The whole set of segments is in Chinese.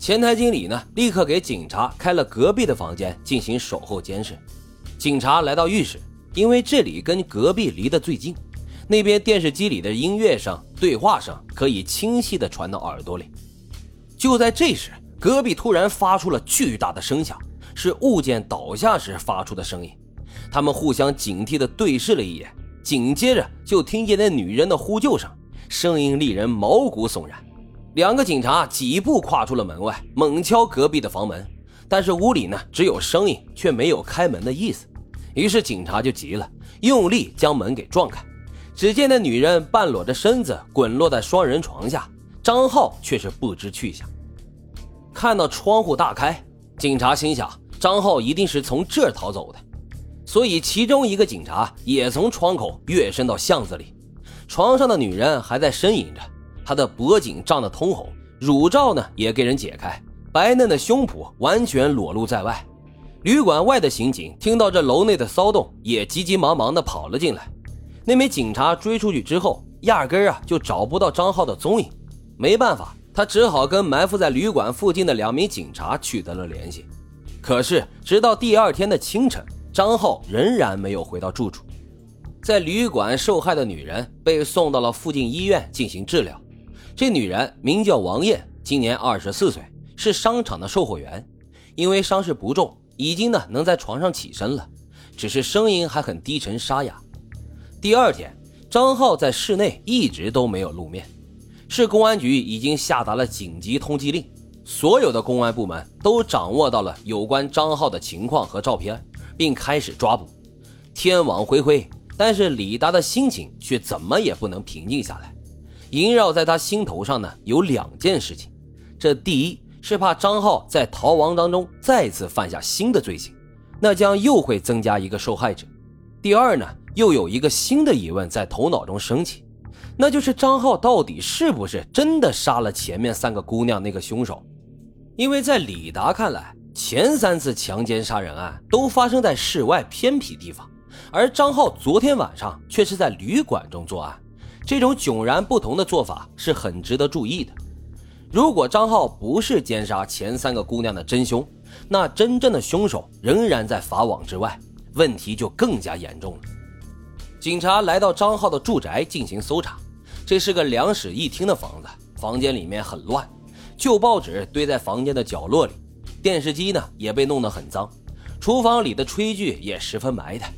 前台经理呢，立刻给警察开了隔壁的房间进行守候监视。警察来到浴室，因为这里跟隔壁离得最近，那边电视机里的音乐声、对话声可以清晰地传到耳朵里。就在这时，隔壁突然发出了巨大的声响，是物件倒下时发出的声音。他们互相警惕地对视了一眼，紧接着就听见那女人的呼救声，声音令人毛骨悚然。两个警察几步跨出了门外，猛敲隔壁的房门，但是屋里呢只有声音，却没有开门的意思。于是警察就急了，用力将门给撞开。只见那女人半裸着身子滚落在双人床下，张浩却是不知去向。看到窗户大开，警察心想张浩一定是从这儿逃走的。所以，其中一个警察也从窗口跃身到巷子里。床上的女人还在呻吟着，他的脖颈涨得通红，乳罩呢也给人解开，白嫩的胸脯完全裸露在外。旅馆外的刑警听到这楼内的骚动，也急急忙忙地跑了进来。那名警察追出去之后，压根儿啊就找不到张浩的踪影。没办法，他只好跟埋伏在旅馆附近的两名警察取得了联系。可是，直到第二天的清晨。张浩仍然没有回到住处，在旅馆受害的女人被送到了附近医院进行治疗。这女人名叫王艳，今年二十四岁，是商场的售货员。因为伤势不重，已经呢能在床上起身了，只是声音还很低沉沙哑。第二天，张浩在室内一直都没有露面，市公安局已经下达了紧急通缉令，所有的公安部门都掌握到了有关张浩的情况和照片。并开始抓捕，天网恢恢，但是李达的心情却怎么也不能平静下来。萦绕在他心头上呢，有两件事情：这第一是怕张浩在逃亡当中再次犯下新的罪行，那将又会增加一个受害者；第二呢，又有一个新的疑问在头脑中升起，那就是张浩到底是不是真的杀了前面三个姑娘那个凶手？因为在李达看来。前三次强奸杀人案都发生在室外偏僻地方，而张浩昨天晚上却是在旅馆中作案，这种迥然不同的做法是很值得注意的。如果张浩不是奸杀前三个姑娘的真凶，那真正的凶手仍然在法网之外，问题就更加严重了。警察来到张浩的住宅进行搜查，这是个两室一厅的房子，房间里面很乱，旧报纸堆在房间的角落里。电视机呢也被弄得很脏，厨房里的炊具也十分埋汰。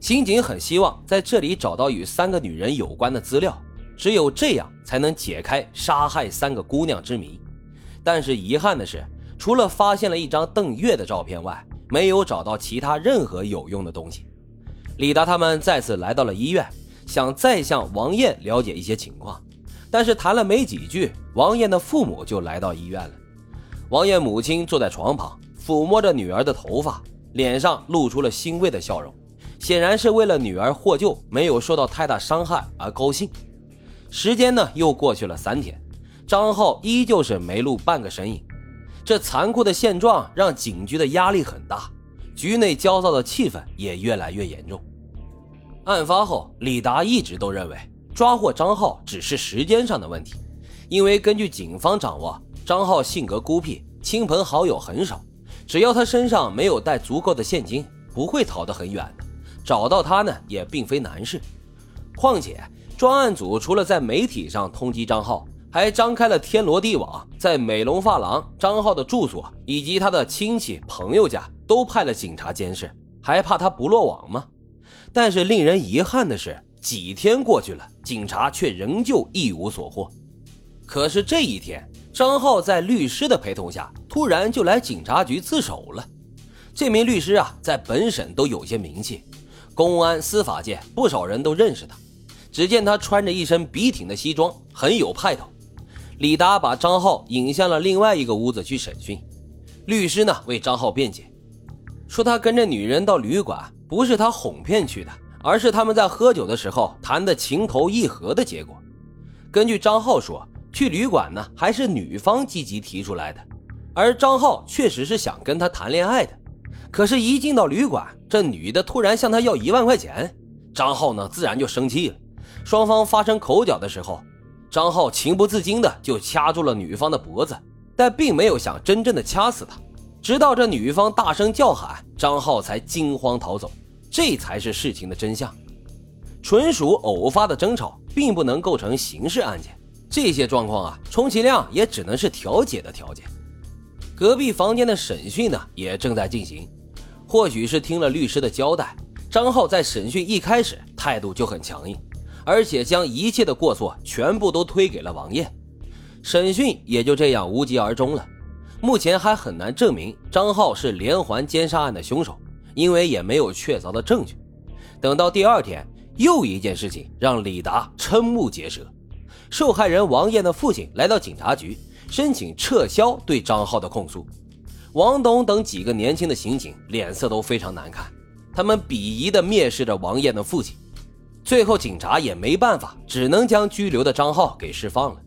刑警很希望在这里找到与三个女人有关的资料，只有这样才能解开杀害三个姑娘之谜。但是遗憾的是，除了发现了一张邓月的照片外，没有找到其他任何有用的东西。李达他们再次来到了医院，想再向王艳了解一些情况，但是谈了没几句，王艳的父母就来到医院了。王艳母亲坐在床旁，抚摸着女儿的头发，脸上露出了欣慰的笑容，显然是为了女儿获救没有受到太大伤害而高兴。时间呢，又过去了三天，张浩依旧是没露半个身影。这残酷的现状让警局的压力很大，局内焦躁的气氛也越来越严重。案发后，李达一直都认为抓获张浩只是时间上的问题，因为根据警方掌握。张浩性格孤僻，亲朋好友很少。只要他身上没有带足够的现金，不会逃得很远的。找到他呢，也并非难事。况且专案组除了在媒体上通缉张浩，还张开了天罗地网，在美龙发廊、张浩的住所以及他的亲戚朋友家都派了警察监视，还怕他不落网吗？但是令人遗憾的是，几天过去了，警察却仍旧一无所获。可是这一天。张浩在律师的陪同下，突然就来警察局自首了。这名律师啊，在本省都有些名气，公安司法界不少人都认识他。只见他穿着一身笔挺的西装，很有派头。李达把张浩引向了另外一个屋子去审讯。律师呢，为张浩辩解，说他跟着女人到旅馆，不是他哄骗去的，而是他们在喝酒的时候谈的情投意合的结果。根据张浩说。去旅馆呢，还是女方积极提出来的，而张浩确实是想跟她谈恋爱的。可是，一进到旅馆，这女的突然向他要一万块钱，张浩呢自然就生气了。双方发生口角的时候，张浩情不自禁的就掐住了女方的脖子。但并没有想真正的掐死她。直到这女方大声叫喊，张浩才惊慌逃走。这才是事情的真相。纯属偶发的争吵，并不能构成刑事案件。这些状况啊，充其量也只能是调解的条件。隔壁房间的审讯呢，也正在进行。或许是听了律师的交代，张浩在审讯一开始态度就很强硬，而且将一切的过错全部都推给了王艳。审讯也就这样无疾而终了。目前还很难证明张浩是连环奸杀案的凶手，因为也没有确凿的证据。等到第二天，又一件事情让李达瞠目结舌。受害人王艳的父亲来到警察局。申请撤销对张浩的控诉，王东等几个年轻的刑警脸色都非常难看，他们鄙夷地蔑视着王艳的父亲。最后，警察也没办法，只能将拘留的张浩给释放了。